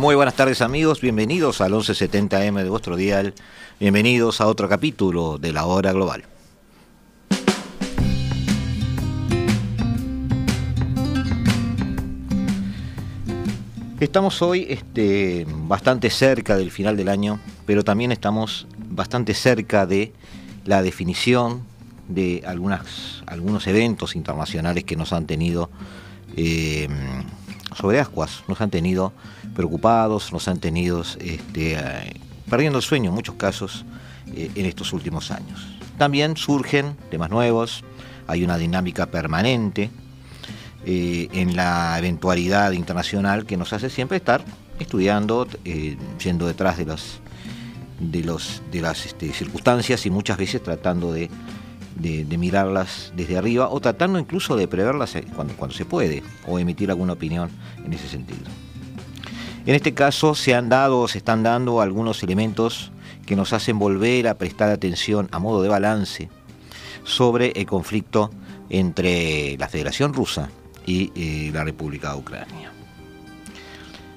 Muy buenas tardes amigos, bienvenidos al 1170M de vuestro dial, bienvenidos a otro capítulo de la hora global. Estamos hoy este, bastante cerca del final del año, pero también estamos bastante cerca de la definición de algunas, algunos eventos internacionales que nos han tenido eh, sobre ascuas, nos han tenido preocupados, nos han tenido este, eh, perdiendo el sueño en muchos casos eh, en estos últimos años. También surgen temas nuevos, hay una dinámica permanente eh, en la eventualidad internacional que nos hace siempre estar estudiando, yendo detrás de, los, de, las este, circunstancias y muchas veces tratando de, mirarlas desde arriba o tratando incluso de preverlas cuando se puede o emitir alguna opinión en ese sentido. En este caso se han dado, se están dando algunos elementos que nos hacen volver a prestar atención a modo de balance sobre el conflicto entre la Federación Rusa y eh, la República de Ucrania.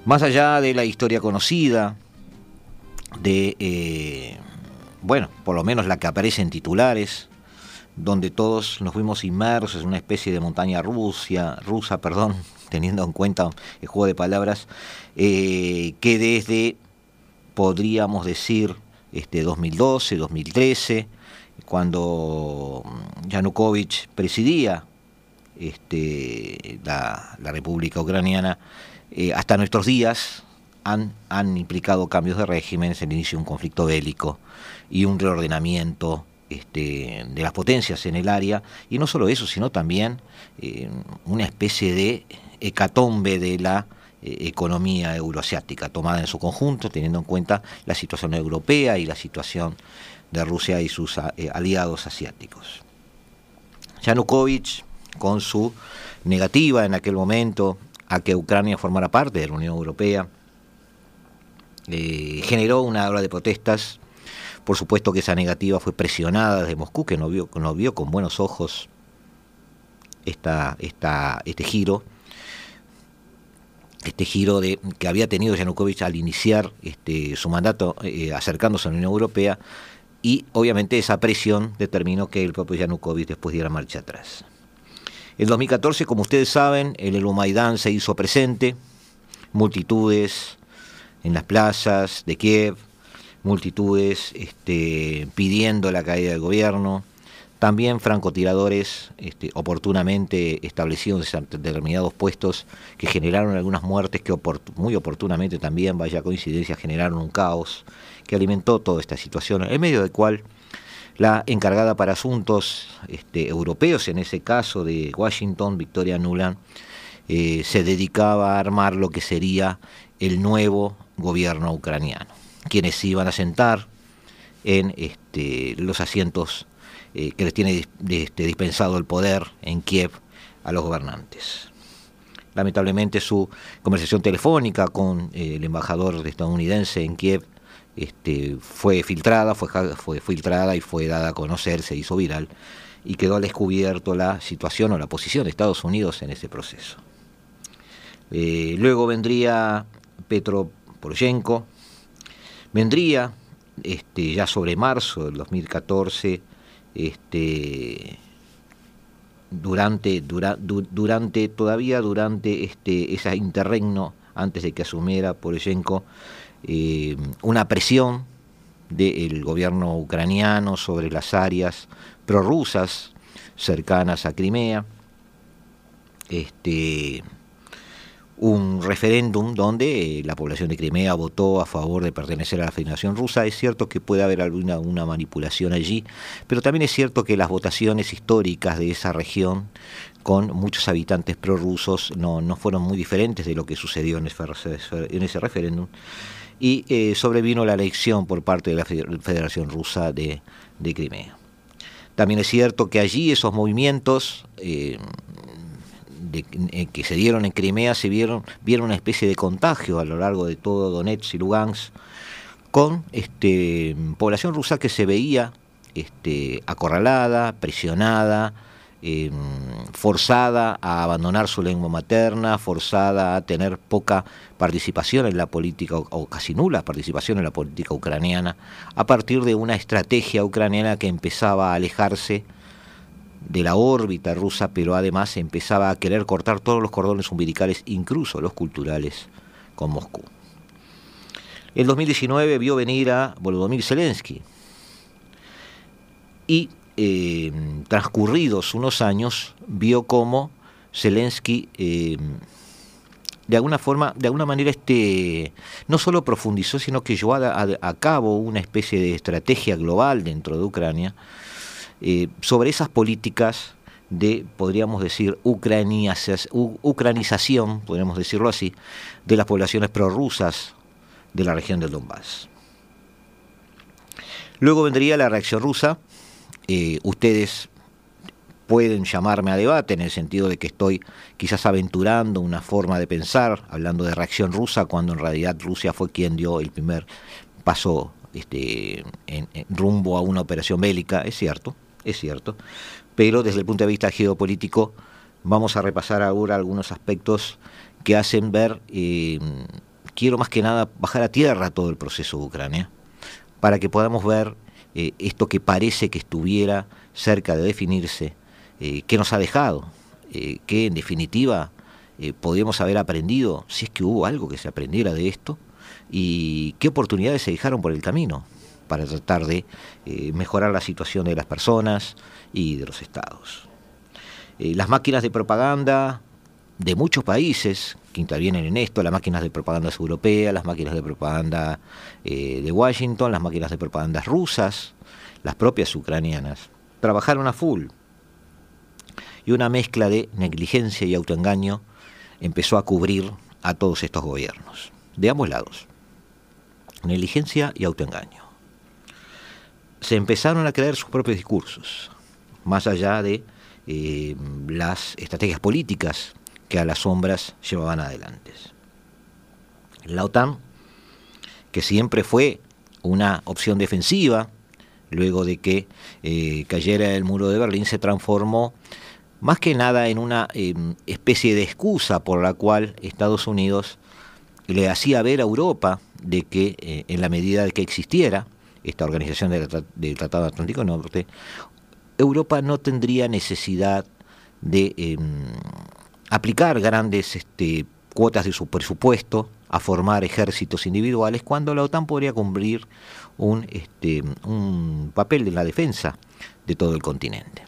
Más allá de la historia conocida, de, eh, bueno, por lo menos la que aparece en titulares, donde todos nos fuimos inmersos en una especie de montaña rusa, rusa, perdón, teniendo en cuenta el juego de palabras, eh, que desde, podríamos decir, este 2012, 2013, cuando Yanukovych presidía este, la, República Ucraniana, eh, hasta nuestros días han, han implicado cambios de régimen, el inicio de un conflicto bélico y un reordenamiento este, de las potencias en el área, y no solo eso, sino también eh, una especie de hecatombe de la eh, economía euroasiática, tomada en su conjunto, teniendo en cuenta la situación europea y la situación de Rusia y sus eh, aliados asiáticos. Yanukovych, con su negativa en aquel momento a que Ucrania formara parte de la Unión Europea, eh, generó una ola de protestas. Por supuesto que esa negativa fue presionada desde Moscú, que no vio, con buenos ojos este giro este giro de, que había tenido Yanukovych al iniciar este, su mandato eh, acercándose a la Unión Europea y obviamente esa presión determinó que el propio Yanukovych después diera marcha atrás. En 2014, como ustedes saben, el Euromaidán se hizo presente, multitudes en las plazas de Kiev, multitudes este, pidiendo la caída del gobierno, también francotiradores este, oportunamente establecidos en determinados puestos que generaron algunas muertes que muy oportunamente también, vaya coincidencia, generaron un caos que alimentó toda esta situación, en medio del cual la encargada para asuntos este, europeos, en ese caso de Washington, Victoria Nuland, eh, se dedicaba a armar lo que sería el nuevo gobierno ucraniano, quienes se iban a sentar en este, los asientos eh, que les tiene este, dispensado el poder en Kiev a los gobernantes. Lamentablemente su conversación telefónica con eh, el embajador estadounidense en Kiev este, fue filtrada, fue, filtrada y fue dada a conocer, se hizo viral y quedó al descubierto la situación o la posición de Estados Unidos en ese proceso. Eh, luego vendría Petro Poroshenko, vendría este, ya sobre marzo del 2014 este, durante, todavía durante este, ese interregno, antes de que asumiera Poroshenko, eh, una presión del gobierno ucraniano sobre las áreas prorrusas cercanas a Crimea. Este, un referéndum donde eh, la población de Crimea votó a favor de pertenecer a la Federación Rusa. Es cierto que puede haber alguna una manipulación allí, pero también es cierto que las votaciones históricas de esa región con muchos habitantes prorrusos no, no fueron muy diferentes de lo que sucedió en ese, referéndum. y eh, sobrevino la elección por parte de la Federación Rusa de, Crimea. También es cierto que allí esos movimientos eh, que se dieron en Crimea se vieron, vieron una especie de contagio a lo largo de todo Donetsk y Lugansk con este, población rusa que se veía este, acorralada, presionada, em, forzada a abandonar su lengua materna, forzada a tener poca participación en la política o, casi nula participación en la política ucraniana, a partir de una estrategia ucraniana que empezaba a alejarse de la órbita rusa, pero además empezaba a querer cortar todos los cordones umbilicales, incluso los culturales, con Moscú. En 2019 vio venir a Volodymyr Zelensky y eh, transcurridos unos años vio cómo Zelensky eh, de alguna forma, de alguna manera, este, no solo profundizó, sino que llevó a, cabo una especie de estrategia global dentro de Ucrania eh, sobre esas políticas de, podríamos decir, ucranización, podríamos decirlo así, de las poblaciones prorrusas de la región del Donbass. Luego vendría la reacción rusa. Eh, ustedes pueden llamarme a debate en el sentido de que estoy quizás aventurando una forma de pensar, hablando de reacción rusa, cuando en realidad Rusia fue quien dio el primer paso este, en, rumbo a una operación bélica, es cierto, es cierto, pero desde el punto de vista geopolítico vamos a repasar ahora algunos aspectos que hacen ver eh, quiero más que nada bajar a tierra todo el proceso de Ucrania, para que podamos ver eh, esto que parece que estuviera cerca de definirse, eh, qué nos ha dejado, eh, que en definitiva podríamos haber aprendido, si es que hubo algo que se aprendiera de esto, y qué oportunidades se dejaron por el camino para tratar de mejorar la situación de las personas y de los estados. las máquinas de propaganda de muchos países que intervienen en esto, las máquinas de propaganda europeas, las máquinas de propaganda eh, de Washington, las máquinas de propaganda rusas, las propias ucranianas, trabajaron a full. Y una mezcla de negligencia y autoengaño empezó a cubrir a todos estos gobiernos, de ambos lados. Negligencia y autoengaño. Se empezaron a creer sus propios discursos, más allá de eh, las estrategias políticas que a las sombras llevaban adelante. La OTAN, que siempre fue una opción defensiva, luego de que eh, cayera el muro de Berlín, se transformó más que nada en una em, especie de excusa por la cual Estados Unidos le hacía ver a Europa de que eh, en la medida de que existiera esta organización del, Tratado Atlántico Norte, Europa no tendría necesidad de em, aplicar grandes este, cuotas de su presupuesto a formar ejércitos individuales cuando la OTAN podría cumplir un, este, un papel en la defensa de todo el continente.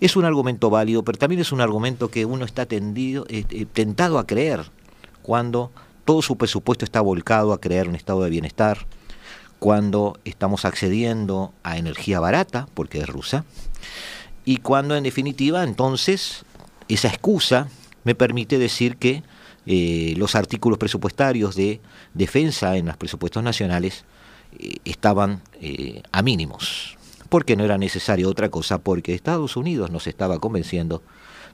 Es un argumento válido, pero también es un argumento que uno está tendido, eh, tentado a creer cuando todo su presupuesto está volcado a crear un estado de bienestar, cuando estamos accediendo a energía barata, porque es rusa, y cuando en definitiva entonces esa excusa me permite decir que eh, los artículos presupuestarios de defensa en los presupuestos nacionales eh, estaban eh, a mínimos, porque no era necesario otra cosa, porque Estados Unidos nos estaba convenciendo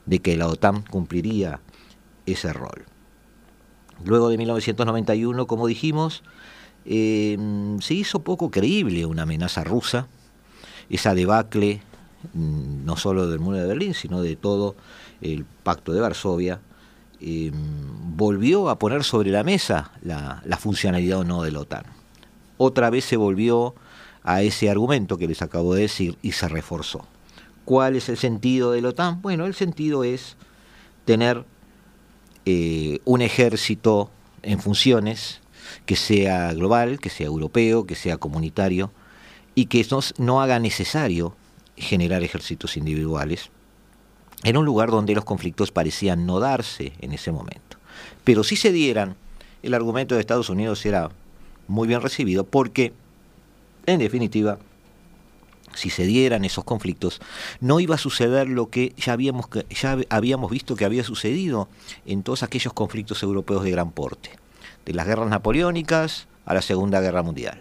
de que la OTAN cumpliría ese rol. Luego de 1991, como dijimos, se hizo poco creíble una amenaza rusa, esa debacle mm, no solo del muro de Berlín, sino de todo el Pacto de Varsovia, eh, volvió a poner sobre la mesa la, funcionalidad o no de la OTAN. Otra vez se volvió a ese argumento que les acabo de decir y se reforzó. ¿Cuál es el sentido de la OTAN? Bueno, el sentido es tener eh, un ejército en funciones que sea global, que sea europeo, que sea comunitario y que no haga necesario generar ejércitos individuales era un lugar donde los conflictos parecían no darse en ese momento. Pero si se dieran, el argumento de Estados Unidos era muy bien recibido porque, en definitiva, si se dieran esos conflictos, no iba a suceder lo que ya habíamos, ya habíamos visto que había sucedido en todos aquellos conflictos europeos de gran porte. De las guerras napoleónicas a la Segunda Guerra Mundial.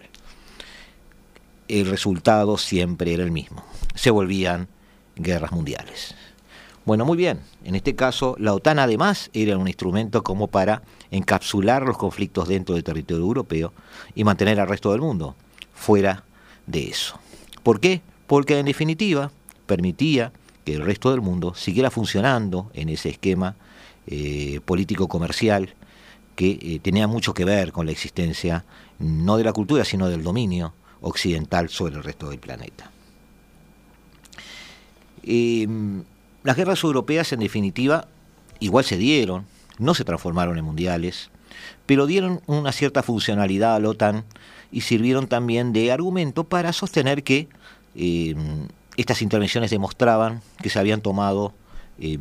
El resultado siempre era el mismo. Se volvían guerras mundiales. Bueno, muy bien. En este caso, la OTAN además era un instrumento como para encapsular los conflictos dentro del territorio europeo y mantener al resto del mundo fuera de eso. ¿Por qué? Porque en definitiva permitía que el resto del mundo siguiera funcionando en ese esquema eh, político-comercial que eh, tenía mucho que ver con la existencia no de la cultura, sino del dominio occidental sobre el resto del planeta. Em, las guerras europeas, en definitiva, igual se dieron, no se transformaron en mundiales, pero dieron una cierta funcionalidad a la OTAN y sirvieron también de argumento para sostener que em, estas intervenciones demostraban que se habían tomado em,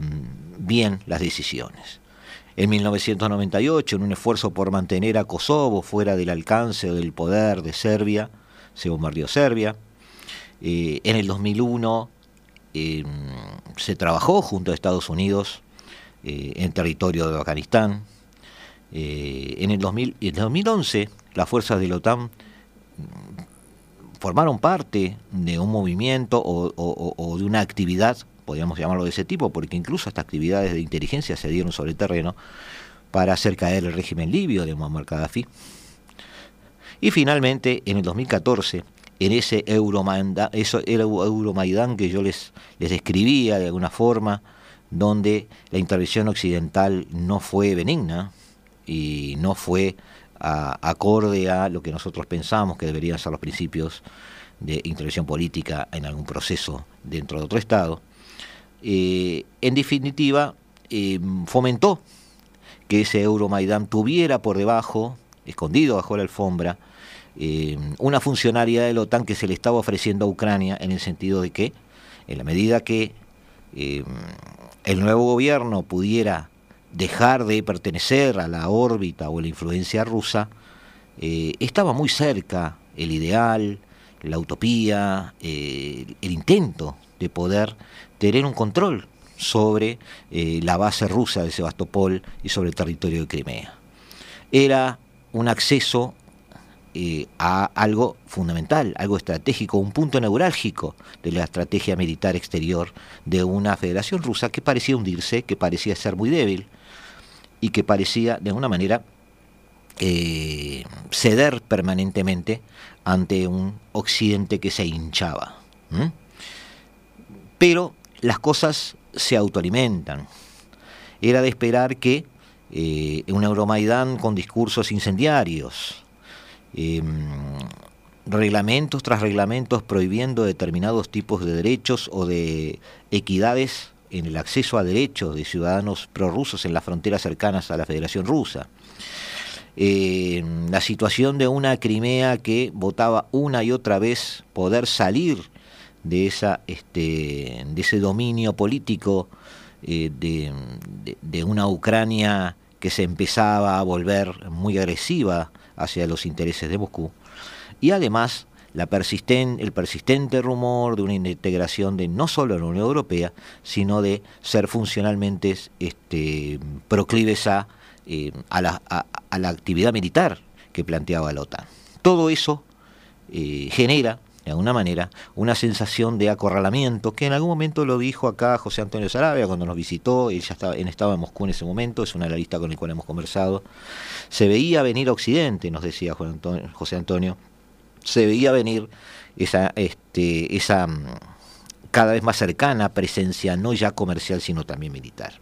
bien las decisiones. En 1998, en un esfuerzo por mantener a Kosovo fuera del alcance del poder de Serbia, se bombardeó Serbia. Eh, en el 2001 em, se trabajó junto a Estados Unidos eh, en territorio de Afganistán. Eh, en, el 2011 las fuerzas de la OTAN mm, formaron parte de un movimiento o, de una actividad, podríamos llamarlo de ese tipo, porque incluso estas actividades de inteligencia se dieron sobre el terreno para hacer caer el régimen libio de Muammar Gaddafi. Y finalmente, en el 2014, en ese Euromaidán, eso era Euromaidán que yo les, les describía de alguna forma, donde la intervención occidental no fue benigna y no fue acorde a lo que nosotros pensamos que deberían ser los principios de intervención política en algún proceso dentro de otro Estado. Eh, en definitiva, eh, fomentó que ese Euromaidán tuviera por debajo, escondido bajo la alfombra, eh, una funcionalidad de la OTAN que se le estaba ofreciendo a Ucrania en el sentido de que, en la medida que el nuevo gobierno pudiera dejar de pertenecer a la órbita o la influencia rusa, estaba muy cerca el ideal, la utopía, el intento de poder tener un control sobre eh, la base rusa de Sebastopol y sobre el territorio de Crimea. Era un acceso a algo fundamental, algo estratégico, un punto neurálgico de la estrategia militar exterior de una federación rusa que parecía hundirse, que parecía ser muy débil, y que parecía de alguna manera eh, ceder permanentemente ante un occidente que se hinchaba. Pero las cosas se autoalimentan. Era de esperar que eh, un Euromaidán con discursos incendiarios, em, reglamentos tras reglamentos prohibiendo determinados tipos de derechos o de equidades en el acceso a derechos de ciudadanos prorrusos en las fronteras cercanas a la Federación Rusa. Eh, la situación de una Crimea que votaba una y otra vez poder salir de, esa, este, de ese dominio político eh, de, una Ucrania que se empezaba a volver muy agresiva hacia los intereses de Moscú. Y además la el persistente rumor de una integración de no solo la Unión Europea, sino de ser funcionalmente este, proclives a, eh, a, la, actividad militar que planteaba la OTAN. Todo eso eh, genera, de alguna manera, una sensación de acorralamiento, que en algún momento lo dijo acá José Antonio Sarabia cuando nos visitó, él ya estaba, estaba en Moscú en ese momento, es una analista con el cual hemos conversado. Se veía venir a Occidente, nos decía José Antonio, se veía venir esa, este, esa mm, cada vez más cercana presencia, no ya comercial, sino también militar.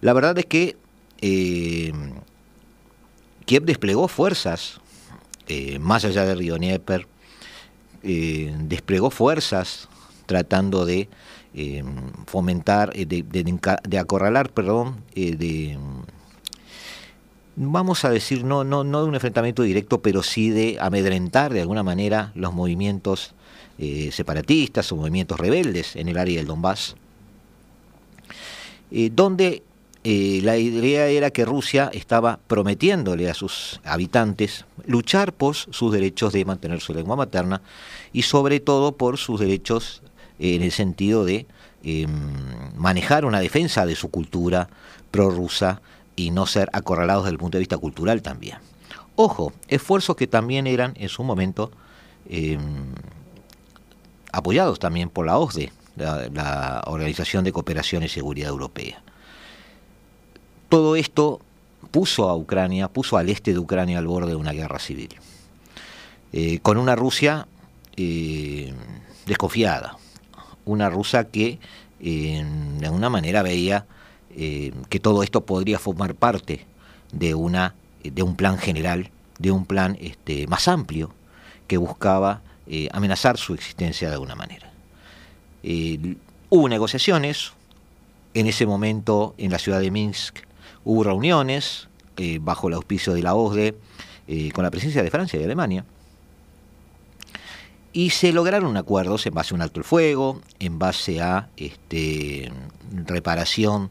La verdad es que eh, Kiev desplegó fuerzas, eh, más allá de Río Dnieper, eh, desplegó fuerzas tratando de fomentar, de, acorralar, perdón, de vamos a decir, no, no, no de un enfrentamiento directo, pero sí de amedrentar de alguna manera los movimientos eh, separatistas o movimientos rebeldes en el área del Donbass, eh, donde eh, la idea era que Rusia estaba prometiéndole a sus habitantes luchar por sus derechos de mantener su lengua materna y sobre todo por sus derechos en el sentido de em, manejar una defensa de su cultura prorrusa y no ser acorralados desde el punto de vista cultural también. Ojo, esfuerzos que también eran en su momento em, apoyados también por la OSDE, la, Organización de Cooperación y Seguridad Europea. Todo esto puso a Ucrania, puso al este de Ucrania al borde de una guerra civil, eh, con una Rusia eh, desconfiada, una Rusia que de alguna manera veía eh, que todo esto podría formar parte de, una, de un plan general, de un plan este, más amplio que buscaba amenazar su existencia de alguna manera. Hubo negociaciones, en ese momento en la ciudad de Minsk hubo reuniones bajo el auspicio de la OSDE con la presencia de Francia y Alemania, y se lograron acuerdos en base a un alto el fuego, en base a este, reparación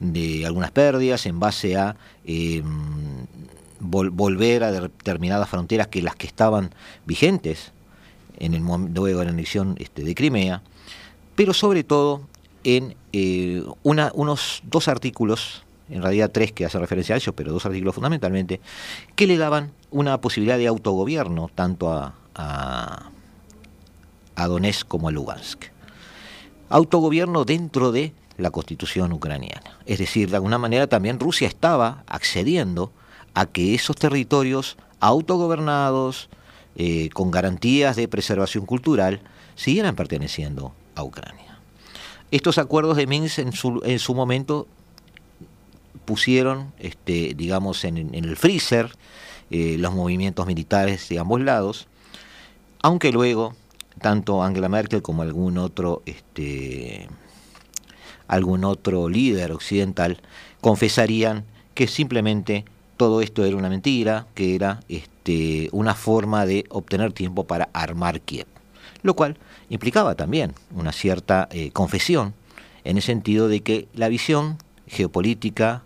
de algunas pérdidas, en base a em, volver a determinadas fronteras que las que estaban vigentes en el luego de la anexión este, de Crimea, pero sobre todo en eh, unos dos artículos, en realidad tres que hacen referencia a ellos, pero dos artículos fundamentalmente, que le daban una posibilidad de autogobierno tanto a a Donetsk como a Lugansk. Autogobierno dentro de la constitución ucraniana. Es decir, de alguna manera también Rusia estaba accediendo a que esos territorios autogobernados, eh, con garantías de preservación cultural, siguieran perteneciendo a Ucrania. Estos acuerdos de Minsk en su, en su momento pusieron, este, digamos, en, el freezer eh, los movimientos militares de ambos lados, aunque luego tanto Angela Merkel como algún otro este, algún otro líder occidental confesarían que simplemente todo esto era una mentira, que era este, una forma de obtener tiempo para armar Kiev, lo cual implicaba también una cierta eh, confesión en el sentido de que la visión geopolítica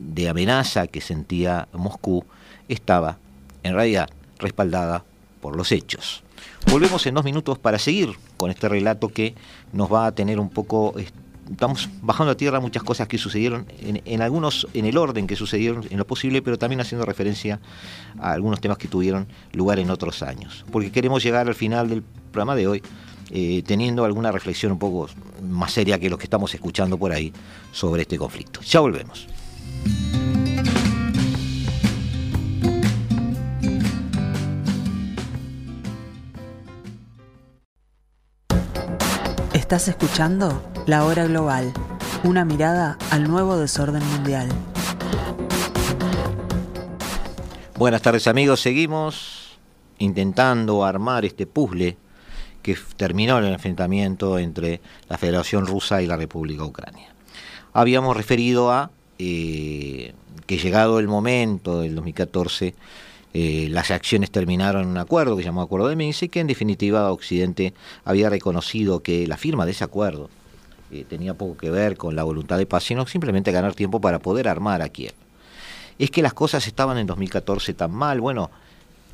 de amenaza que sentía Moscú estaba en realidad respaldada por los hechos. Volvemos en dos minutos para seguir con este relato que nos va a tener un poco... Estamos bajando a tierra muchas cosas que sucedieron, en, algunos en el orden que sucedieron en lo posible, pero también haciendo referencia a algunos temas que tuvieron lugar en otros años. Porque queremos llegar al final del programa de hoy eh, teniendo alguna reflexión un poco más seria que lo que estamos escuchando por ahí sobre este conflicto. Ya volvemos. Estás escuchando La Hora Global, una mirada al nuevo desorden mundial. Buenas tardes amigos, seguimos intentando armar este puzzle que terminó el enfrentamiento entre la Federación Rusa y la República Ucrania. Habíamos referido a eh, que llegado el momento del 2014 eh, las acciones terminaron en un acuerdo que se llamó Acuerdo de Minsk y que en definitiva Occidente había reconocido que la firma de ese acuerdo eh, tenía poco que ver con la voluntad de paz, sino simplemente ganar tiempo para poder armar a Kiev. Es que las cosas estaban en 2014 tan mal. Bueno,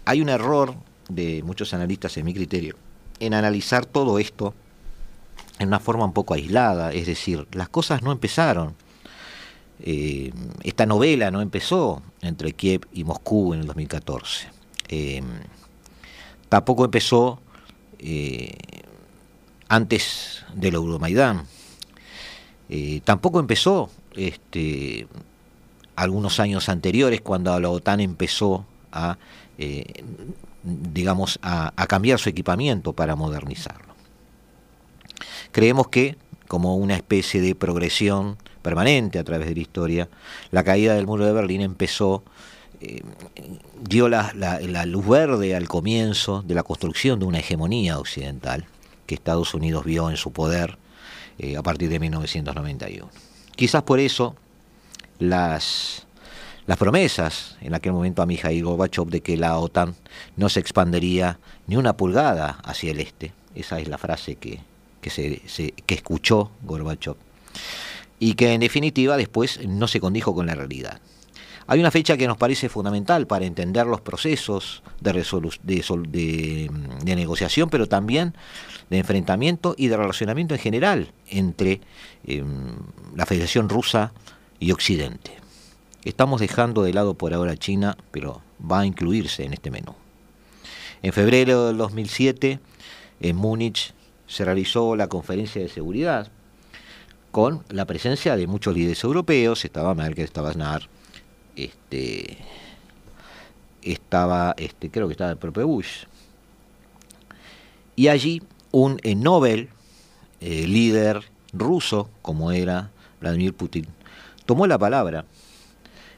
hay un error de muchos analistas en mi criterio en analizar todo esto en una forma un poco aislada, es decir, las cosas no empezaron eh, esta novela no empezó entre Kiev y Moscú en el 2014. Eh, tampoco empezó eh, antes del Euromaidán. tampoco empezó este, algunos años anteriores cuando la OTAN empezó a, digamos, a cambiar su equipamiento para modernizarlo. Creemos que como una especie de progresión permanente a través de la historia. La caída del muro de Berlín empezó, eh, dio la, luz verde al comienzo de la construcción de una hegemonía occidental que Estados Unidos vio en su poder eh, a partir de 1991. Quizás por eso las, promesas en aquel momento a Mikhail Gorbachev de que la OTAN no se expandería ni una pulgada hacia el este, esa es la frase que, que, se, que escuchó Gorbachev y que en definitiva después no se condijo con la realidad. Hay una fecha que nos parece fundamental para entender los procesos de, de, de, negociación, pero también de enfrentamiento y de relacionamiento en general entre em, la Federación Rusa y Occidente. Estamos dejando de lado por ahora China, pero va a incluirse en este menú. En febrero del 2007, en Múnich, se realizó la conferencia de seguridad con la presencia de muchos líderes europeos, estaba Merkel, estaba Aznar, este, estaba, este, creo que estaba el propio Bush. Y allí un eh, Nobel, eh, líder ruso, como era Vladimir Putin, tomó la palabra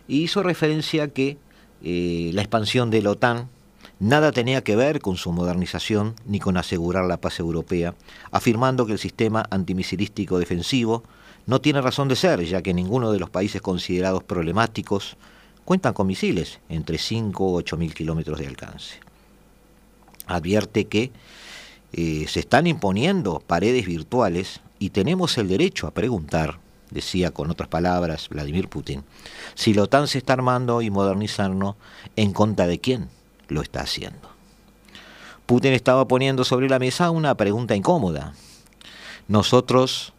y hizo referencia a que eh, la expansión de la OTAN nada tenía que ver con su modernización ni con asegurar la paz europea, afirmando que el sistema antimisilístico defensivo no tiene razón de ser, ya que ninguno de los países considerados problemáticos cuentan con misiles entre 5 o 8 mil kilómetros de alcance. Advierte que eh, se están imponiendo paredes virtuales y tenemos el derecho a preguntar, decía con otras palabras Vladimir Putin, si la OTAN se está armando y modernizando, ¿en contra de quién lo está haciendo? Putin estaba poniendo sobre la mesa una pregunta incómoda. Nosotros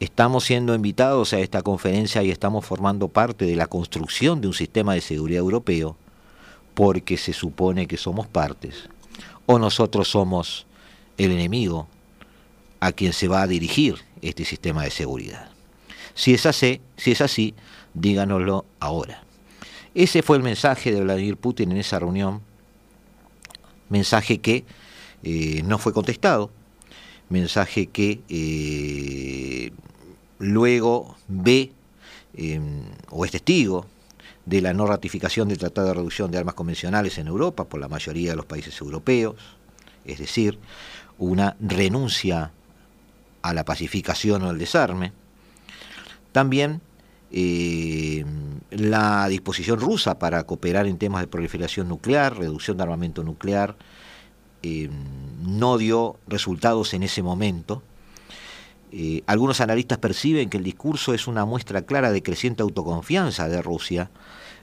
estamos siendo invitados a esta conferencia y estamos formando parte de la construcción de un sistema de seguridad europeo porque se supone que somos partes. O nosotros somos el enemigo a quien se va a dirigir este sistema de seguridad. Si es así, si es así díganoslo ahora. Ese fue el mensaje de Vladimir Putin en esa reunión, mensaje que eh, no fue contestado, mensaje que eh, luego ve em, o es testigo de la no ratificación del Tratado de Reducción de Armas Convencionales en Europa por la mayoría de los países europeos, es decir, una renuncia a la pacificación o al desarme. También eh, la disposición rusa para cooperar en temas de proliferación nuclear, reducción de armamento nuclear, eh, no dio resultados en ese momento. Eh, algunos analistas perciben que el discurso es una muestra clara de creciente autoconfianza de Rusia.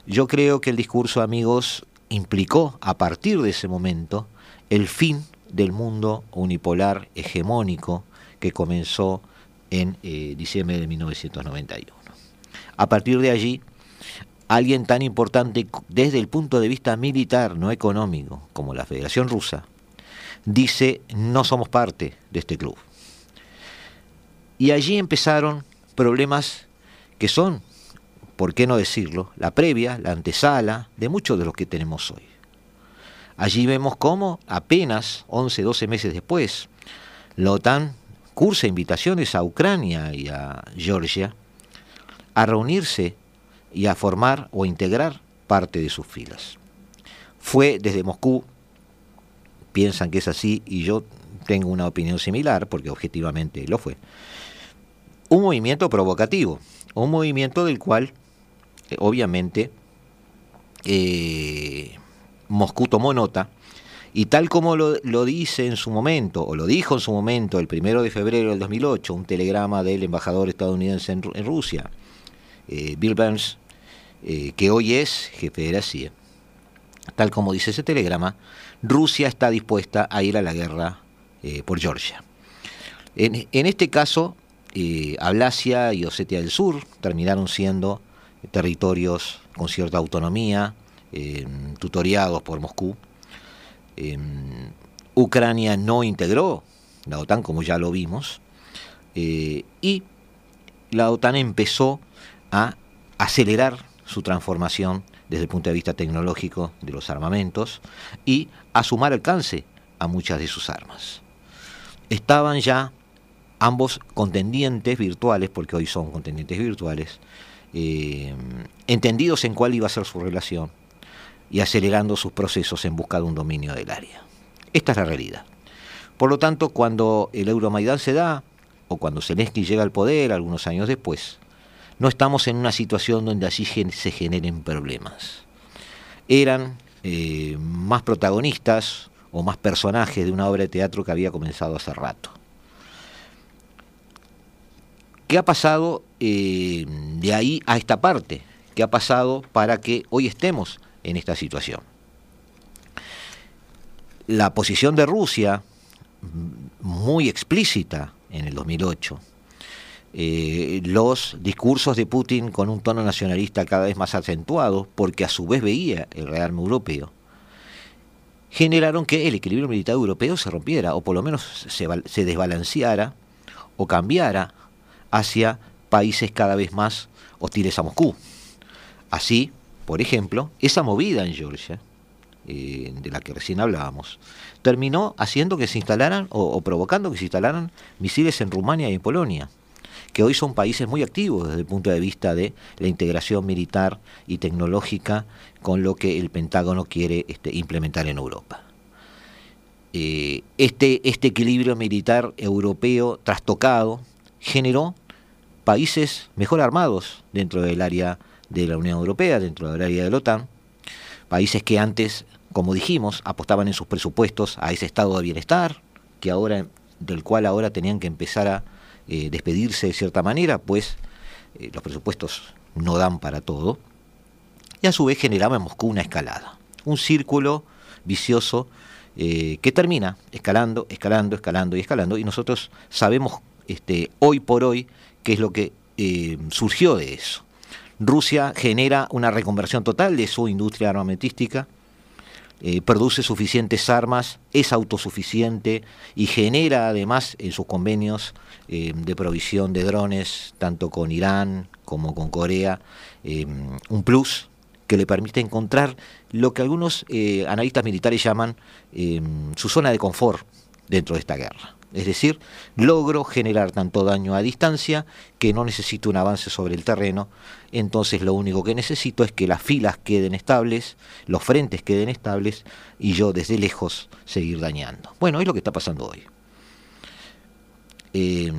Yo creo que el discurso, amigos, implicó a partir de ese momento el fin del mundo unipolar hegemónico que comenzó en diciembre de 1991. A partir de allí, alguien tan importante desde el punto de vista militar, no económico, como la Federación Rusa, dice no somos parte de este club. Y allí empezaron problemas que son, por qué no decirlo, la previa, la antesala de muchos de los que tenemos hoy. Allí vemos cómo apenas 11, 12 meses después, la OTAN cursa invitaciones a Ucrania y a Georgia a reunirse y a formar o integrar parte de sus filas. Fue desde Moscú, piensan que es así y yo tengo una opinión similar porque objetivamente lo fue, un movimiento provocativo, un movimiento del cual eh, obviamente eh, Moscú tomó nota y tal como lo, dice en su momento, o lo dijo en su momento, el primero de febrero del 2008, un telegrama del embajador estadounidense en, Rusia, eh, Bill Burns, eh, que hoy es jefe de la CIA, tal como dice ese telegrama, Rusia está dispuesta a ir a la guerra eh, por Georgia. En, este caso, Ablasia y Osetia del Sur terminaron siendo territorios con cierta autonomía, tutoriados por Moscú. Ucrania no integró la OTAN, como ya lo vimos, eh, y la OTAN empezó a acelerar su transformación desde el punto de vista tecnológico de los armamentos y a sumar alcance a muchas de sus armas. Estaban ya ambos contendientes virtuales, porque hoy son contendientes virtuales, eh, entendidos en cuál iba a ser su relación y acelerando sus procesos en busca de un dominio del área. Esta es la realidad. Por lo tanto, cuando el Euromaidán se da, o cuando Zelensky llega al poder algunos años después, no estamos en una situación donde allí se generen problemas. Eran eh, más protagonistas o más personajes de una obra de teatro que había comenzado hace rato. ¿Qué ha pasado eh, de ahí a esta parte? ¿Qué ha pasado para que hoy estemos en esta situación. La posición de Rusia, muy explícita en el 2008, eh, los discursos de Putin con un tono nacionalista cada vez más acentuado, porque a su vez veía el rearme europeo, generaron que el equilibrio militar europeo se rompiera, o por lo menos se, se desbalanceara o cambiara hacia países cada vez más hostiles a Moscú. Así, por ejemplo, esa movida en Georgia, eh, de la que recién hablábamos, terminó haciendo que se instalaran o, provocando que se instalaran misiles en Rumania y en Polonia, que hoy son países muy activos desde el punto de vista de la integración militar y tecnológica con lo que el Pentágono quiere este, implementar en Europa. Eh, este, este equilibrio militar europeo trastocado generó países mejor armados dentro del área de la Unión Europea, dentro del área de la OTAN, países que antes como dijimos, apostaban en sus presupuestos a ese estado de bienestar, que ahora, del cual ahora tenían que empezar a eh, despedirse de cierta manera, pues eh, los presupuestos no dan para todo. Y a su vez generaba en Moscú una escalada, un círculo vicioso eh, que termina escalando, escalando, escalando y escalando. Y nosotros sabemos este, hoy por hoy qué es lo que surgió de eso. Rusia genera una reconversión total de su industria armamentística, eh, produce suficientes armas, es autosuficiente y genera además en sus convenios eh, de provisión de drones, tanto con Irán como con Corea, eh, un plus que le permite encontrar lo que algunos analistas militares llaman su zona de confort dentro de esta guerra. Es decir, logro generar tanto daño a distancia que no necesito un avance sobre el terreno, entonces lo único que necesito es que las filas queden estables, los frentes queden estables y yo desde lejos seguir dañando. Bueno, es lo que está pasando hoy. Em,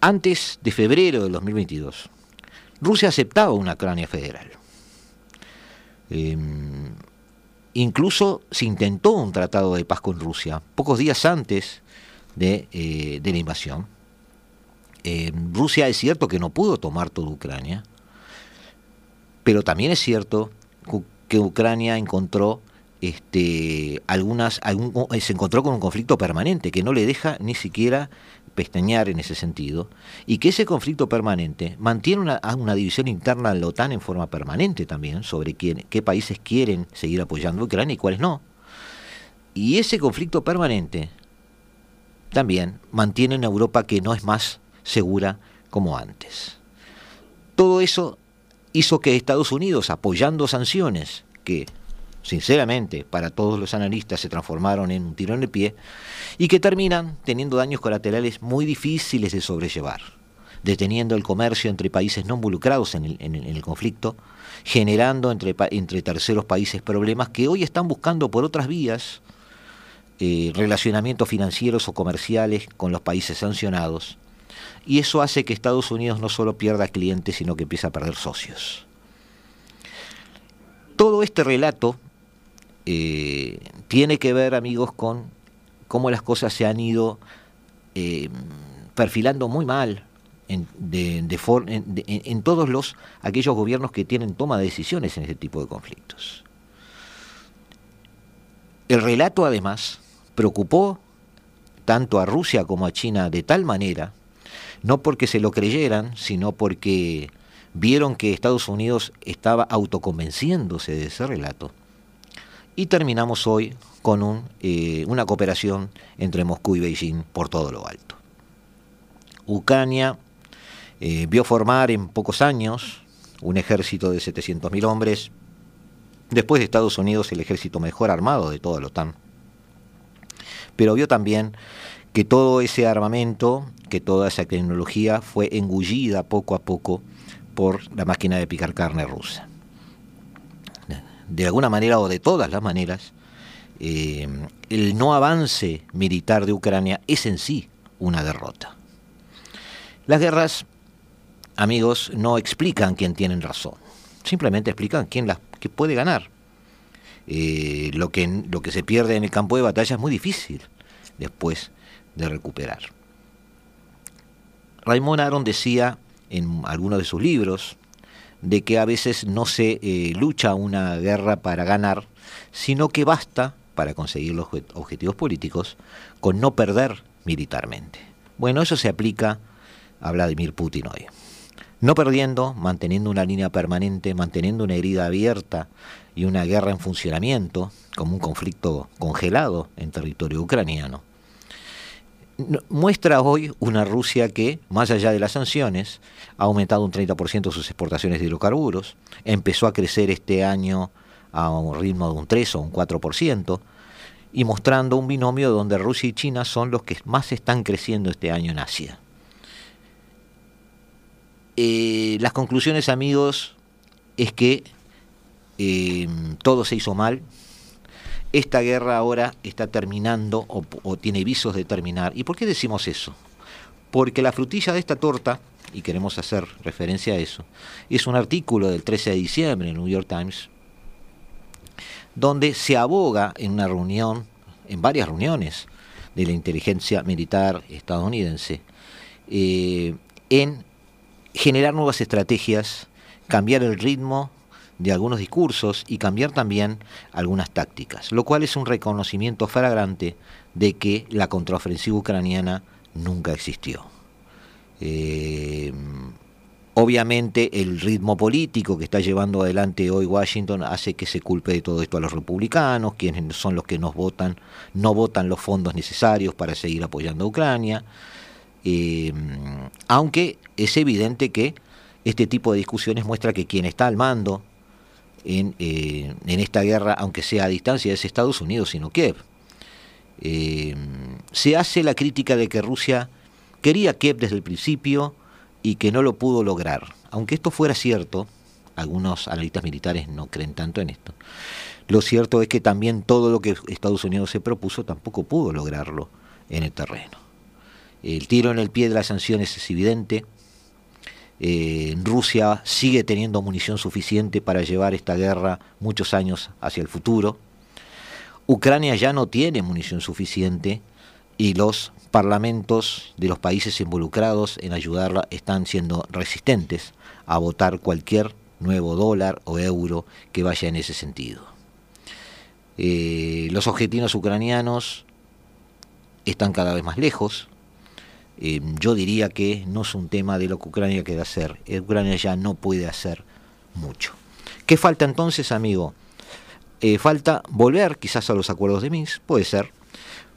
antes de febrero del 2022, Rusia aceptaba una Ucrania federal. Em, incluso se intentó un tratado de paz con Rusia. Pocos días antes eh, de, la invasión. Eh, Rusia es cierto que no pudo tomar toda Ucrania, pero también es cierto que Ucrania encontró este, algunas, se encontró con un conflicto permanente que no le deja ni siquiera pestañear en ese sentido, y que ese conflicto permanente mantiene una, una división interna en la OTAN en forma permanente también sobre quién, qué países quieren seguir apoyando a Ucrania y cuáles no. Y ese conflicto permanente también mantiene una Europa que no es más segura como antes. Todo eso hizo que Estados Unidos, apoyando sanciones que, sinceramente, para todos los analistas se transformaron en un tiro en el pie, y que terminan teniendo daños colaterales muy difíciles de sobrellevar, deteniendo el comercio entre países no involucrados en el, conflicto, generando entre, entre terceros países problemas que hoy están buscando por otras vías eh, relacionamientos financieros o comerciales con los países sancionados. Y eso hace que Estados Unidos no solo pierda clientes, sino que empieza a perder socios. Todo este relato eh, tiene que ver, amigos, con cómo las cosas se han ido eh, perfilando muy mal en, en, todos los aquellos gobiernos que tienen toma de decisiones en este tipo de conflictos. El relato, además, preocupó tanto a Rusia como a China de tal manera, no porque se lo creyeran, sino porque vieron que Estados Unidos estaba autoconvenciéndose de ese relato. Y terminamos hoy con eh, una cooperación entre Moscú y Beijing por todo lo alto. Ucrania eh, vio formar en pocos años un ejército de 700.000 hombres, después de Estados Unidos el ejército mejor armado de toda la OTAN pero vio también que todo ese armamento, que toda esa tecnología fue engullida poco a poco por la máquina de picar carne rusa. De alguna manera o de todas las maneras, eh, el no avance militar de Ucrania es en sí una derrota. Las guerras, amigos, no explican quién tiene razón, simplemente explican quién las que puede ganar. Eh, lo, que, lo que se pierde en el campo de batalla es muy difícil después de recuperar. Raymond Aron decía en algunos de sus libros de que a veces no se eh, lucha una guerra para ganar, sino que basta, para conseguir los objetivos políticos, con no perder militarmente. Bueno, eso se aplica a Vladimir Putin hoy. No perdiendo, manteniendo una línea permanente, manteniendo una herida abierta y una guerra en funcionamiento, como un conflicto congelado en territorio ucraniano. Muestra hoy una Rusia que, más allá de las sanciones, ha aumentado un 30% sus exportaciones de hidrocarburos, empezó a crecer este año a un ritmo de un 3 o un 4%, y mostrando un binomio donde Rusia y China son los que más están creciendo este año en Asia. Eh, las conclusiones, amigos, es que eh, todo se hizo mal. Esta guerra ahora está terminando o, o tiene visos de terminar. ¿Y por qué decimos eso? Porque la frutilla de esta torta, y queremos hacer referencia a eso, es un artículo del 13 de diciembre en el New York Times, donde se aboga en una reunión, en varias reuniones de la inteligencia militar estadounidense, eh, en generar nuevas estrategias, cambiar el ritmo de algunos discursos y cambiar también algunas tácticas, lo cual es un reconocimiento flagrante de que la contraofensiva ucraniana nunca existió. Eh, Obviamente el ritmo político que está llevando adelante hoy Washington hace que se culpe de todo esto a los republicanos, quienes son los que nos votan, no votan los fondos necesarios para seguir apoyando a Ucrania. Eh, aunque es evidente que este tipo de discusiones muestra que quien está al mando en, eh, esta guerra, aunque sea a distancia, es Estados Unidos, sino Kiev. Eh, se hace la crítica de que Rusia quería Kiev desde el principio, y que no lo pudo lograr. Aunque esto fuera cierto, algunos analistas militares no creen tanto en esto, lo cierto es que también todo lo que Estados Unidos se propuso tampoco pudo lograrlo en el terreno. El tiro en el pie de las sanciones es evidente. Eh, Rusia sigue teniendo munición suficiente para llevar esta guerra muchos años hacia el futuro. Ucrania ya no tiene munición suficiente y los parlamentos de los países involucrados en ayudarla están siendo resistentes a votar cualquier nuevo dólar o euro que vaya en ese sentido. Eh, los objetivos ucranianos están cada vez más lejos. Eh, yo diría que no es un tema de lo que Ucrania quiere hacer. Ucrania ya no puede hacer mucho. ¿Qué falta entonces, amigo? Eh, falta volver quizás a los acuerdos de Minsk, puede ser,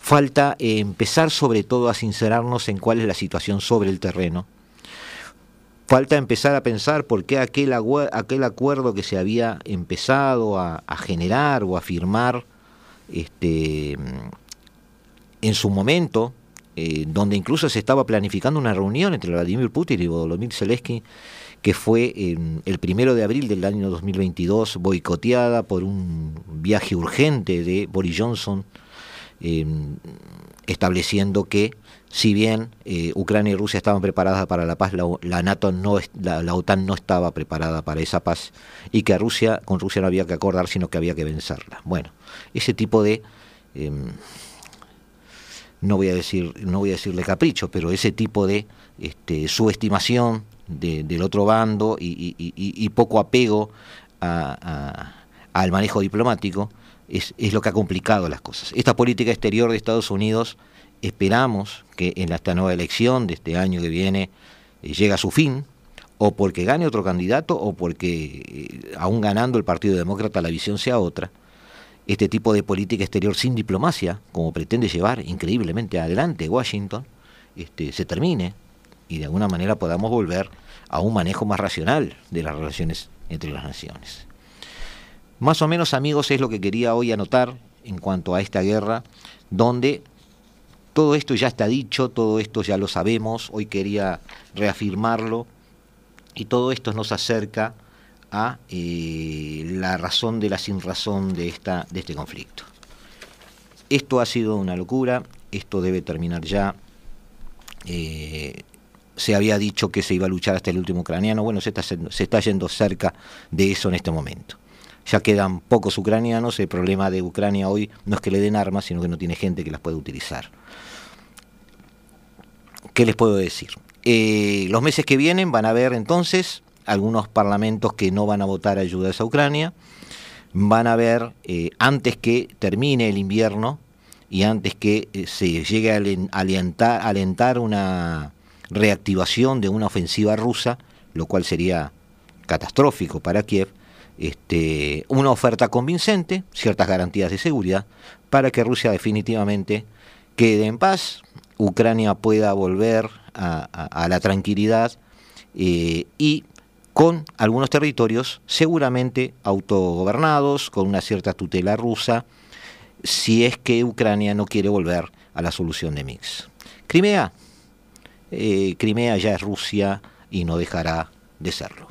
Falta eh, empezar sobre todo a sincerarnos en cuál es la situación sobre el terreno. Falta empezar a pensar por qué aquel, aquel acuerdo que se había empezado a, generar o a firmar este, en su momento, eh, donde incluso se estaba planificando una reunión entre Vladimir Putin y Volodymyr Zelensky, que fue el primero de abril del año 2022, boicoteada por un viaje urgente de Boris Johnson Em, estableciendo que si bien eh, Ucrania y Rusia estaban preparadas para la paz, la, NATO no, la, OTAN no estaba preparada para esa paz y que a Rusia con Rusia no había que acordar, sino que había que vencerla. Bueno, ese tipo de em, no voy a decir no voy a decirle capricho, pero ese tipo de este, subestimación del otro bando y, poco apego al manejo diplomático es, lo que ha complicado las cosas. Esta política exterior de Estados Unidos esperamos que en esta nueva elección de este año que viene eh, llegue a su fin, o porque gane otro candidato, o porque eh, aún ganando el Partido Demócrata la visión sea otra. Este tipo de política exterior sin diplomacia, como pretende llevar increíblemente adelante Washington, este, se termine y de alguna manera podamos volver a un manejo más racional de las relaciones entre las naciones. Más o menos, amigos, es lo que quería hoy anotar en cuanto a esta guerra, donde todo esto ya está dicho, todo esto ya lo sabemos, hoy quería reafirmarlo, y todo esto nos acerca a eh, la razón de la sinrazón de, esta, de este conflicto. Esto ha sido una locura, esto debe terminar ya. Eh, se había dicho que se iba a luchar hasta el último ucraniano, bueno, se está, se está yendo cerca de eso en este momento ya quedan pocos ucranianos, el problema de Ucrania hoy no es que le den armas, sino que no tiene gente que las pueda utilizar. ¿Qué les puedo decir? Eh, los meses que vienen van a haber entonces algunos parlamentos que no van a votar ayudas a Ucrania, van a haber, eh, antes que termine el invierno y antes que eh, se llegue a alentar, alentar una reactivación de una ofensiva rusa, lo cual sería catastrófico para Kiev, este, una oferta convincente, ciertas garantías de seguridad, para que Rusia definitivamente quede en paz, Ucrania pueda volver a, la tranquilidad eh, y con algunos territorios seguramente autogobernados, con una cierta tutela rusa, si es que Ucrania no quiere volver a la solución de Mix. Crimea, eh, Crimea ya es Rusia y no dejará de serlo.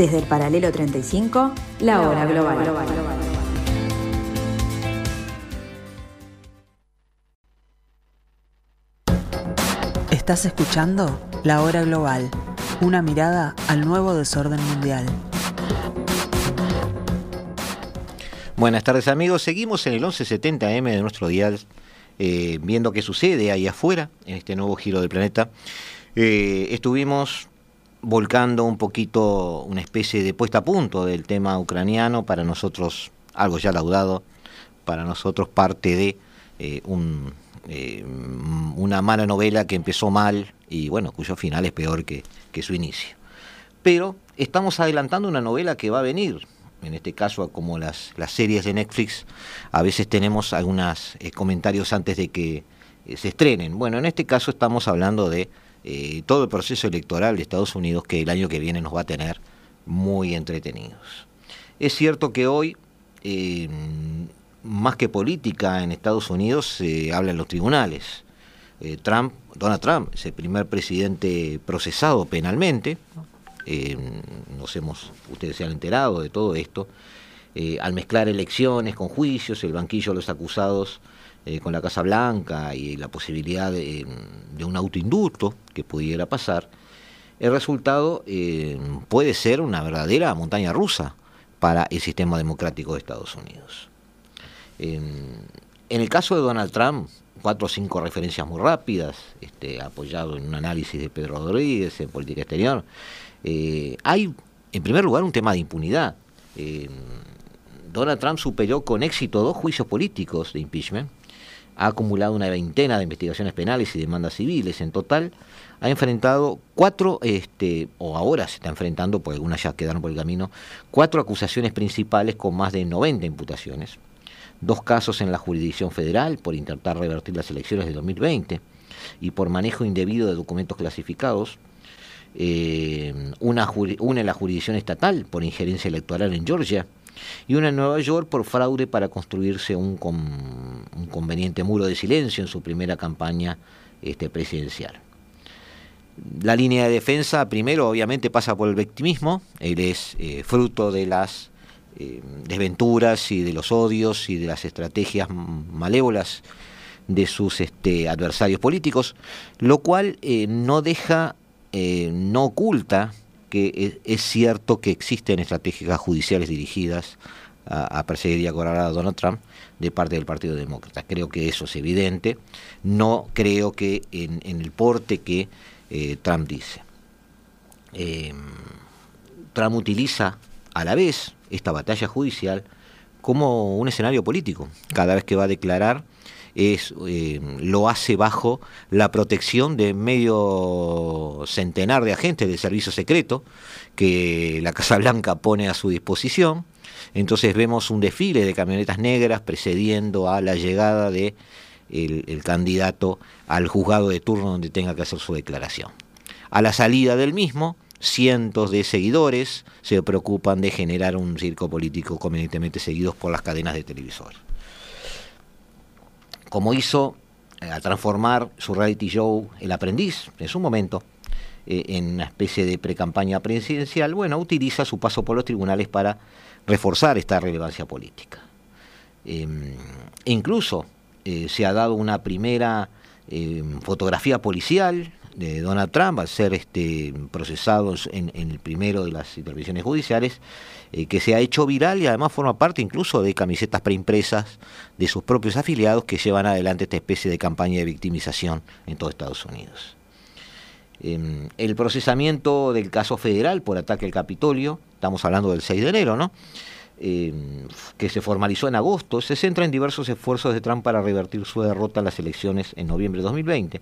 Desde el paralelo 35, la hora global. Estás escuchando La Hora Global, una mirada al nuevo desorden mundial. Buenas tardes amigos, seguimos en el 1170M de nuestro dial, eh, viendo qué sucede ahí afuera, en este nuevo giro del planeta. Eh, estuvimos volcando un poquito una especie de puesta a punto del tema ucraniano, para nosotros algo ya laudado, para nosotros parte de eh, eh, una mala novela que empezó mal y bueno, cuyo final es peor que, su inicio. Pero estamos adelantando una novela que va a venir. En este caso, como las, las series de Netflix, a veces tenemos algunos eh, comentarios antes de que se estrenen. Bueno, en este caso estamos hablando de eh, todo el proceso electoral de Estados Unidos que el año que viene nos va a tener muy entretenidos. Es cierto que hoy, eh, más que política en Estados Unidos, se habla en los tribunales. Eh, Trump, Donald Trump es el primer presidente procesado penalmente. nos hemos, ustedes se han enterado de todo esto. al mezclar elecciones con juicios, el banquillo de los acusados eh, con la Casa Blanca y la posibilidad de, un autoindulto que pudiera pasar, el resultado eh, puede ser una verdadera montaña rusa para el sistema democrático de Estados Unidos. en el caso de Donald Trump, cuatro o cinco referencias muy rápidas, este, apoyado en un análisis de Pedro Rodríguez en política exterior, eh, hay, en primer lugar, un tema de impunidad. Donald Trump superó con éxito dos juicios políticos de impeachment ha acumulado una veintena de investigaciones penales y demandas civiles. En total ha enfrentado cuatro, este, o ahora se está enfrentando, porque algunas ya quedaron por el camino, cuatro acusaciones principales con más de 90 imputaciones. Dos casos en la jurisdicción federal por intentar revertir las elecciones de 2020 y por manejo indebido de documentos clasificados. Eh, una, una en la jurisdicción estatal por injerencia electoral en Georgia y una en Nueva York por fraude para construirse un, conveniente muro de silencio en su primera campaña este, presidencial. La línea de defensa, primero, obviamente pasa por el victimismo, él es eh, fruto de las eh, desventuras y de los odios y de las estrategias malévolas de sus este, adversarios políticos, lo cual eh, no deja, no oculta que es, cierto que existen estrategias judiciales dirigidas a, perseguir y a a Donald Trump de parte del Partido Demócrata. Creo que eso es evidente. No creo que en, el porte que eh, Trump dice. Em, Trump utiliza a la vez esta batalla judicial como un escenario político. Cada vez que va a declarar es, eh, lo hace bajo la protección de medio centenar de agentes del servicio secreto que la Casa Blanca pone a su disposición. Entonces vemos un desfile de camionetas negras precediendo a la llegada de el, candidato al juzgado de turno donde tenga que hacer su declaración. A la salida del mismo, cientos de seguidores se preocupan de generar un circo político convenientemente seguidos por las cadenas de televisor como hizo eh, a transformar su reality show El Aprendiz en su momento eh, en una especie de precampaña presidencial, bueno, utiliza su paso por los tribunales para reforzar esta relevancia política. Em, incluso eh, se ha dado una primera em, fotografía policial Donald Trump al ser este, procesado en, el primero de las intervenciones judiciales, eh, que se ha hecho viral y además forma parte incluso de camisetas preimpresas de sus propios afiliados que llevan adelante esta especie de campaña de victimización en todo Estados Unidos. Em, el procesamiento del caso federal por ataque al Capitolio, estamos hablando del 6 de enero, ¿no? Em, que se formalizó en agosto, se centra en diversos esfuerzos de Trump para revertir su derrota en las elecciones en noviembre de 2020,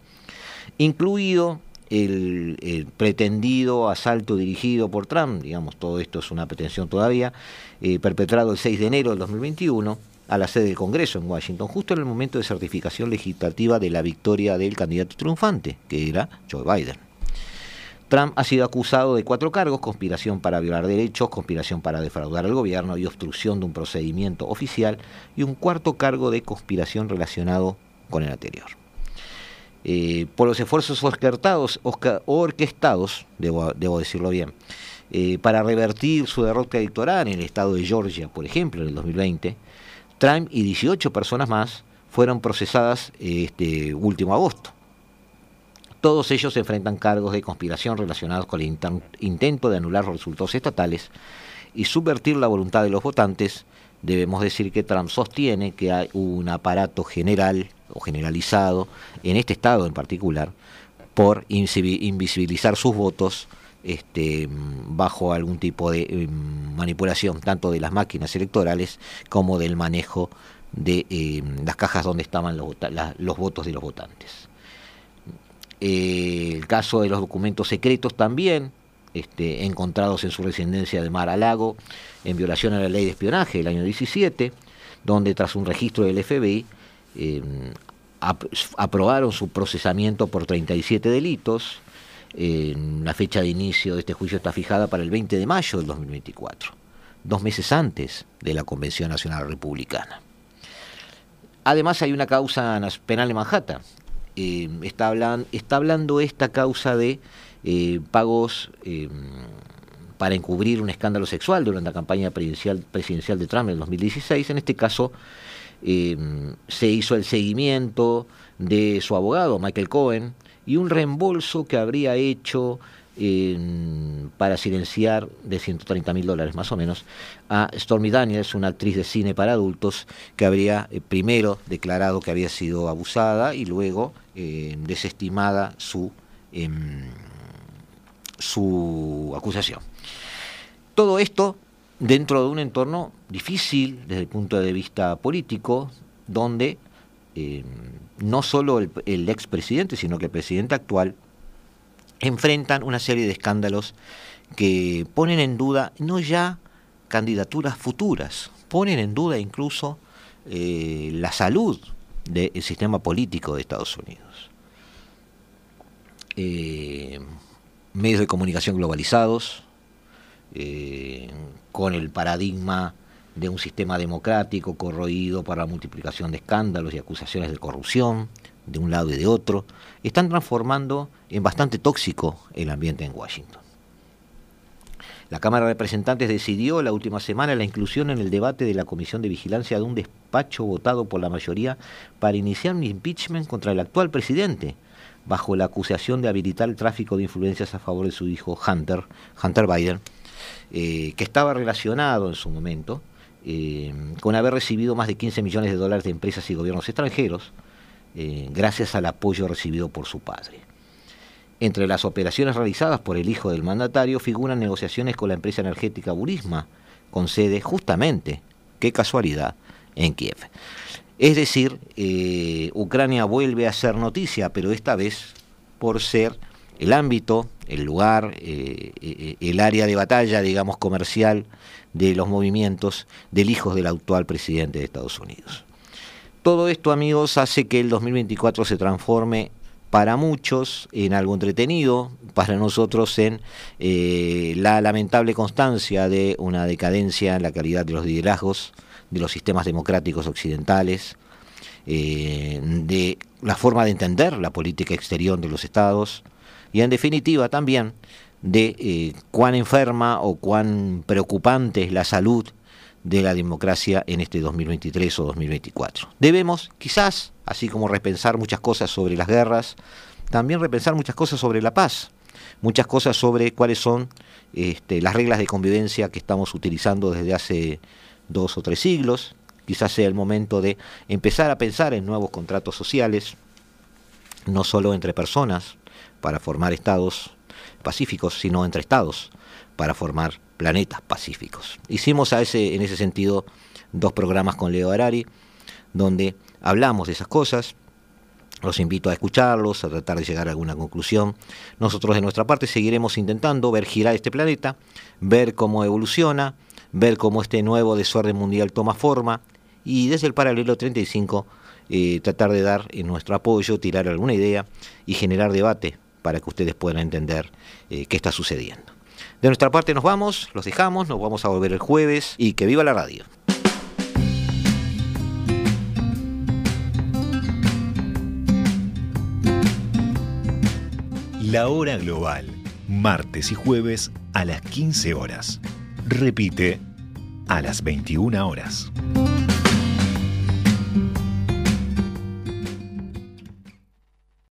incluido el, pretendido asalto dirigido por Trump, digamos, todo esto es una pretensión todavía, eh, perpetrado el 6 de enero del 2021 a la sede del Congreso en Washington, justo en el momento de certificación legislativa de la victoria del candidato triunfante, que era Joe Biden. Trump ha sido acusado de cuatro cargos, conspiración para violar derechos, conspiración para defraudar al gobierno y obstrucción de un procedimiento oficial, y un cuarto cargo de conspiración relacionado con el anterior. Eh, por los esfuerzos orquestados, orquestados debo, decirlo bien, eh, para revertir su derrota electoral en el estado de Georgia, por ejemplo, en el 2020, Trump y 18 personas más fueron procesadas este último agosto. Todos ellos enfrentan cargos de conspiración relacionados con el intento de anular los resultados estatales y subvertir la voluntad de los votantes. Debemos decir que Trump sostiene que hay un aparato general o generalizado en este estado en particular por invisibilizar sus votos este, bajo algún tipo de em, manipulación tanto de las máquinas electorales como del manejo de em, las cajas donde estaban los votos de los votantes. Eh, el caso de los documentos secretos también, este, encontrados en su residencia de Mar a Lago, en violación a la ley de espionaje del año 17, donde tras un registro del FBI eh, aprobaron su procesamiento por 37 delitos. la fecha de inicio de este juicio está fijada para el 20 de mayo del 2024, dos meses antes de la Convención Nacional Republicana. Además hay una causa penal en Manhattan, eh, está, hablando, esta causa de eh, pagos eh, para encubrir un escándalo sexual durante la campaña presidencial, presidencial de Trump en el 2016. En este caso se hizo el seguimiento de su abogado, Michael Cohen, y un reembolso que habría hecho para silenciar de 130 mil dólares más o menos a Stormy Daniels, una actriz de cine para adultos que habría eh, primero declarado que había sido abusada y luego eh, desestimada su, em, su acusación. Todo esto dentro de un entorno difícil desde el punto de vista político, donde em, no solo el, el expresidente, sino que el presidente actual enfrentan una serie de escándalos que ponen en duda no ya candidaturas futuras, ponen en duda incluso eh, la salud del sistema político de Estados Unidos. Eh, medios de comunicación globalizados, eh, con el paradigma de un sistema democrático corroído para la multiplicación de escándalos y acusaciones de corrupción, de un lado y de otro, están transformando en bastante tóxico el ambiente en Washington. La Cámara de Representantes decidió la última semana la inclusión en el debate de la Comisión de Vigilancia de un despacho votado por la mayoría para iniciar un impeachment contra el actual presidente, bajo la acusación de habilitar el tráfico de influencias a favor de su hijo Hunter, Hunter Biden, eh, que estaba relacionado en su momento eh, con haber recibido más de 15 millones de dólares de empresas y gobiernos extranjeros, eh, gracias al apoyo recibido por su padre. Entre las operaciones realizadas por el hijo del mandatario figuran negociaciones con la empresa energética Burisma, con sede justamente, qué casualidad, en Kiev. Es decir, Ucrania vuelve a ser noticia, pero esta vez por ser el ámbito, el lugar, eh, el área de batalla, digamos, comercial de los movimientos del hijo del actual presidente de Estados Unidos. Todo esto, amigos, hace que el 2024 se transforme para muchos en algo entretenido, para nosotros en eh, la lamentable constancia de una decadencia en la calidad de los liderazgos de los sistemas democráticos occidentales, eh, de la forma de entender la política exterior de los estados y en definitiva también de eh, cuán enferma o cuán preocupante es la salud de la democracia en este 2023 o 2024. Debemos, quizás, así como repensar muchas cosas sobre las guerras, también repensar muchas cosas sobre la paz, muchas cosas sobre cuáles son este, las reglas de convivencia que estamos utilizando desde hace dos o tres siglos. Quizás sea el momento de empezar a pensar en nuevos contratos sociales, no solo entre personas para formar estados pacíficos, sino entre estados para formar planetas pacíficos. Hicimos a ese, en ese sentido dos programas con Leo Arari, donde hablamos de esas cosas, los invito a escucharlos, a tratar de llegar a alguna conclusión. Nosotros de nuestra parte seguiremos intentando ver girar este planeta, ver cómo evoluciona, ver cómo este nuevo desorden mundial toma forma y desde el paralelo 35 eh, tratar de dar nuestro apoyo, tirar alguna idea y generar debate para que ustedes puedan entender eh, qué está sucediendo. De nuestra parte nos vamos, los dejamos, nos vamos a volver el jueves y que viva la radio. La hora global, martes y jueves a las 15 horas. Repite a las 21 horas.